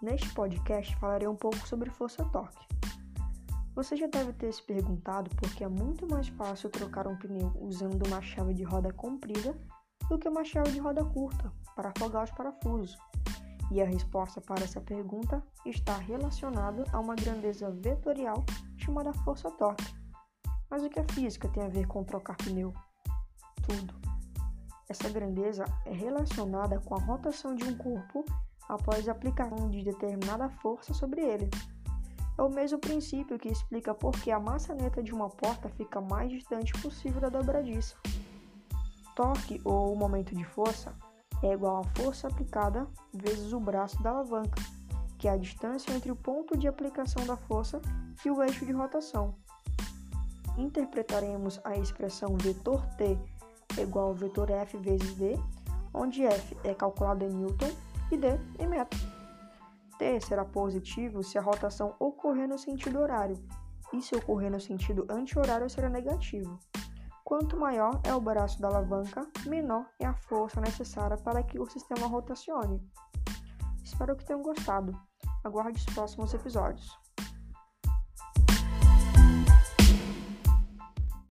Neste podcast falarei um pouco sobre força-torque. Você já deve ter se perguntado por que é muito mais fácil trocar um pneu usando uma chave de roda comprida do que uma chave de roda curta para afogar os parafusos. E a resposta para essa pergunta está relacionada a uma grandeza vetorial chamada força-torque. Mas o que a física tem a ver com trocar pneu? Tudo. Essa grandeza é relacionada com a rotação de um corpo após a aplicação de determinada força sobre ele. É o mesmo princípio que explica por que a maçaneta de uma porta fica mais distante possível da dobradiça. Torque, ou momento de força, é igual à força aplicada vezes o braço da alavanca, que é a distância entre o ponto de aplicação da força e o eixo de rotação. Interpretaremos a expressão vetor T igual ao vetor F vezes D, onde F é calculado em Newton e D em metro. T será positivo se a rotação ocorrer no sentido horário, e se ocorrer no sentido anti-horário será negativo. Quanto maior é o braço da alavanca, menor é a força necessária para que o sistema rotacione. Espero que tenham gostado. Aguarde os próximos episódios.